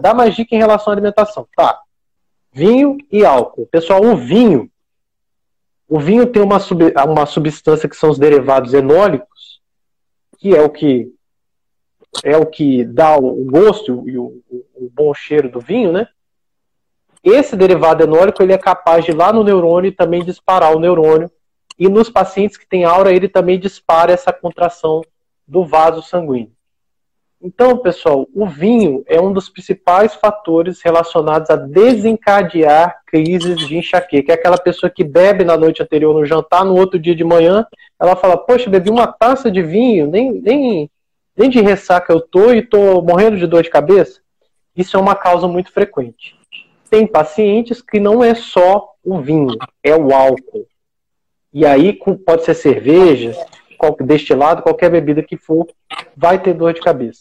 dá mais dica em relação à alimentação. Tá. Vinho e álcool. Pessoal, o vinho, o vinho tem uma, sub, uma substância que são os derivados enólicos, que é o que é o que dá o gosto e o, o, o bom cheiro do vinho, né? Esse derivado enólico ele é capaz de ir lá no neurônio e também disparar o neurônio. E nos pacientes que têm aura, ele também dispara essa contração do vaso sanguíneo. Então, pessoal, o vinho é um dos principais fatores relacionados a desencadear crises de enxaqueca. É aquela pessoa que bebe na noite anterior no jantar, no outro dia de manhã, ela fala: Poxa, bebi uma taça de vinho, nem, nem, nem de ressaca eu tô e tô morrendo de dor de cabeça. Isso é uma causa muito frequente. Tem pacientes que não é só o vinho, é o álcool. E aí pode ser cerveja, destilado, qualquer bebida que for, vai ter dor de cabeça.